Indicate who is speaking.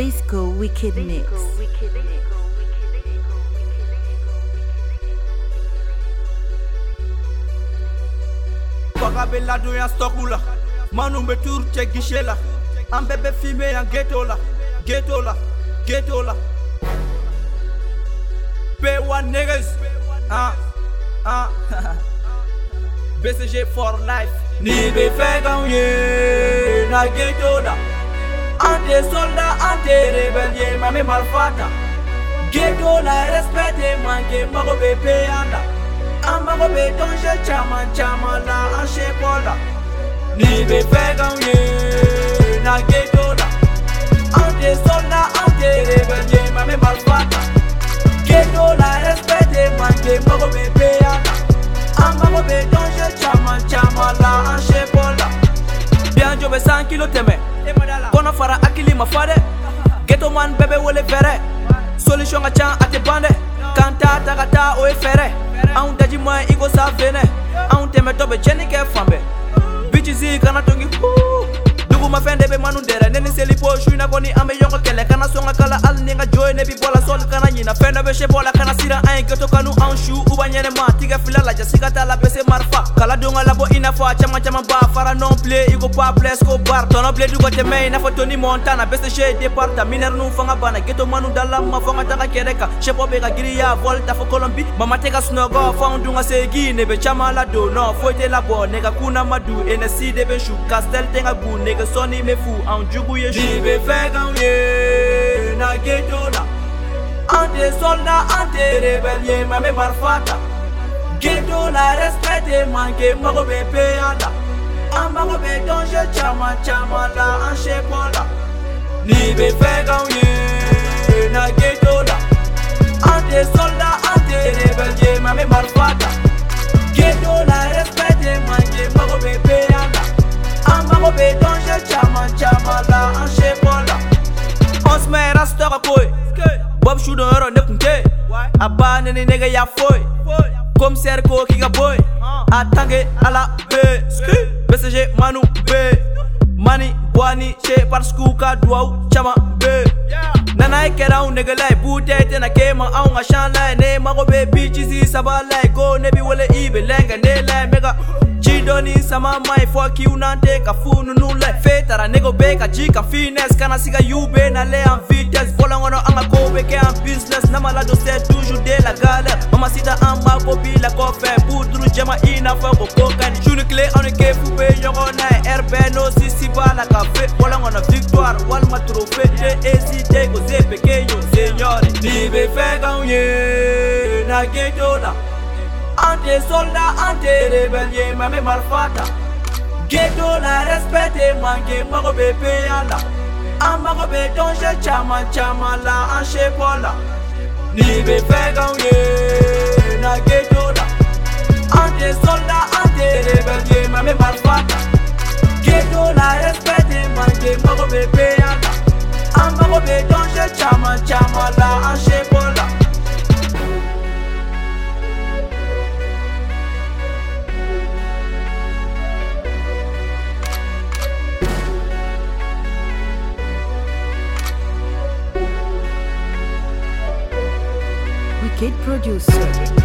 Speaker 1: Disco Wicked Mix.
Speaker 2: Bagabe la do ya stokula. Manu betur che gishela. Ambebe fime ya ghetto la Ghetto la Ghetto la Pay one niggas. Ah. Ah. BCG for life. Ni be fe gagne Na ghetto la Ante soldat, ante rebelle, mame malfata Ghetto la respecte, manke mago be peyanda. Ah, Amago be tonje chama chama la anche kola Ni be fe gagne, na ghetto la. Ante soldat, ante rebelle, mame malfata Ghetto la respecte, manke mago be peyanda. Ah, Amago be tonje chama chama la anche kola la Bianjo bɛ san kilo tɛmɛ kɔnɔ fara hakili ma fa dɛ ghetto bɛɛ bɛ wele fɛrɛ solution ka can a tɛ ban dɛ kan t'a ta ka taa o ye fɛrɛ anw daji ma i ko sa fenɛ anw tɛmɛtɔ bɛ cɛni kɛ fan bɛɛ kana tongi dugumafɛn de bɛ manu dɛrɛ ne ni seli po su kɔni an bɛ ɲɔgɔn kɛlɛ kana sɔn ka kala hali ni n ka jo ye ne bi bɔ la sɔli kana ɲina fɛn dɔ bɛ se bɔ kana siran an ye ghetto kanu anw su u ba ɲɛnɛma tigɛ fila lajɛ siga t'a la bese marifa kala don ka labɔ i n'a fɔ a caman caman ba fara non play i ko pablo escobar. Tɔnɔ bilen du ka tɛmɛ i n'a fɔ toni montana. Bese départ ta minɛri nu fanga banna ghetto manu dala ma fɔ n ka taga kɛrɛ kan sɛpɔ bɛ ka giriya vol ta fɔ kolɔnbi mama tɛ ka sunɔgɔ fɔ anw dun ka segi. Ne bɛ caman ladon nɔ foyi tɛ labɔ ne ka kuna ma du enesi de bɛ su kastel tɛ ka gu nege sɔni bɛ fu anw jugu ye su ni bɛ fɛ k'anw ye na ghetto la. An tɛ soldat an tɛ rebelle ye ma bɛ marifa ta ghetto la respect tɛ manqué mago bɛ payan la an mago bɛ danger caman caman la an seko la ni bɛ fɛ k'anw ye na ghetto la an tɛ soldat an tɛ rebelle ye ma bɛ marifa ta ghetto la respect tɛ manqué mago bɛ payan la an mago bɛ danger caman caman la an la on se met rasta ka koyi bob su dɔn yɔrɔ ne kun tɛ a ba ne ni nɛgɛ ya foyi commissaire ko k'i ka boy. A tanke ala be bcg manu be mani bwani che parce que u ka duwawu caman be nana ye kɛra anw negela ye bute tɛna ke ma anw ka shan la ye ne mago be bicisi saba la ye ko ne bi wele i be lɛnkɛ ne la ye n bɛ ka ji dɔɔni sama ma ye fɔ kiw nan tɛ ka fu nunu la fe tara nego be ka ji ka finesse kana siga yu be nale en vitesse. Bɔlɔn kɔnɔ an ka kow be kɛ en business nama ladon c'est toujours de la galère. Mamasita an b'a ko bi la kɔfɛ buduru jɛma i n'a fɔ ko kokani suni kile anw ni kefu be ɲɔgɔn na bɛɛ n'o sisi b'a la ka fe bɔlɔn kɔnɔ victoire walima trophée de hésité ko se be ke yo señor ni be fɛ k'anw ye na ghetto la an tɛ soldat an tɛ rebelle ma bɛ marifa ghetto la respect tɛ manqué mago bɛ payan la an mago bɛ danger caman caman la an seko la ni bɛ fɛ k'anw ye na ghetto la an tɛ soldat an tɛ rebelle ye ma bɛ marifa ghetto la respect tɛ manqué mago bɛ payan caman caman la.
Speaker 1: Wicked Producer.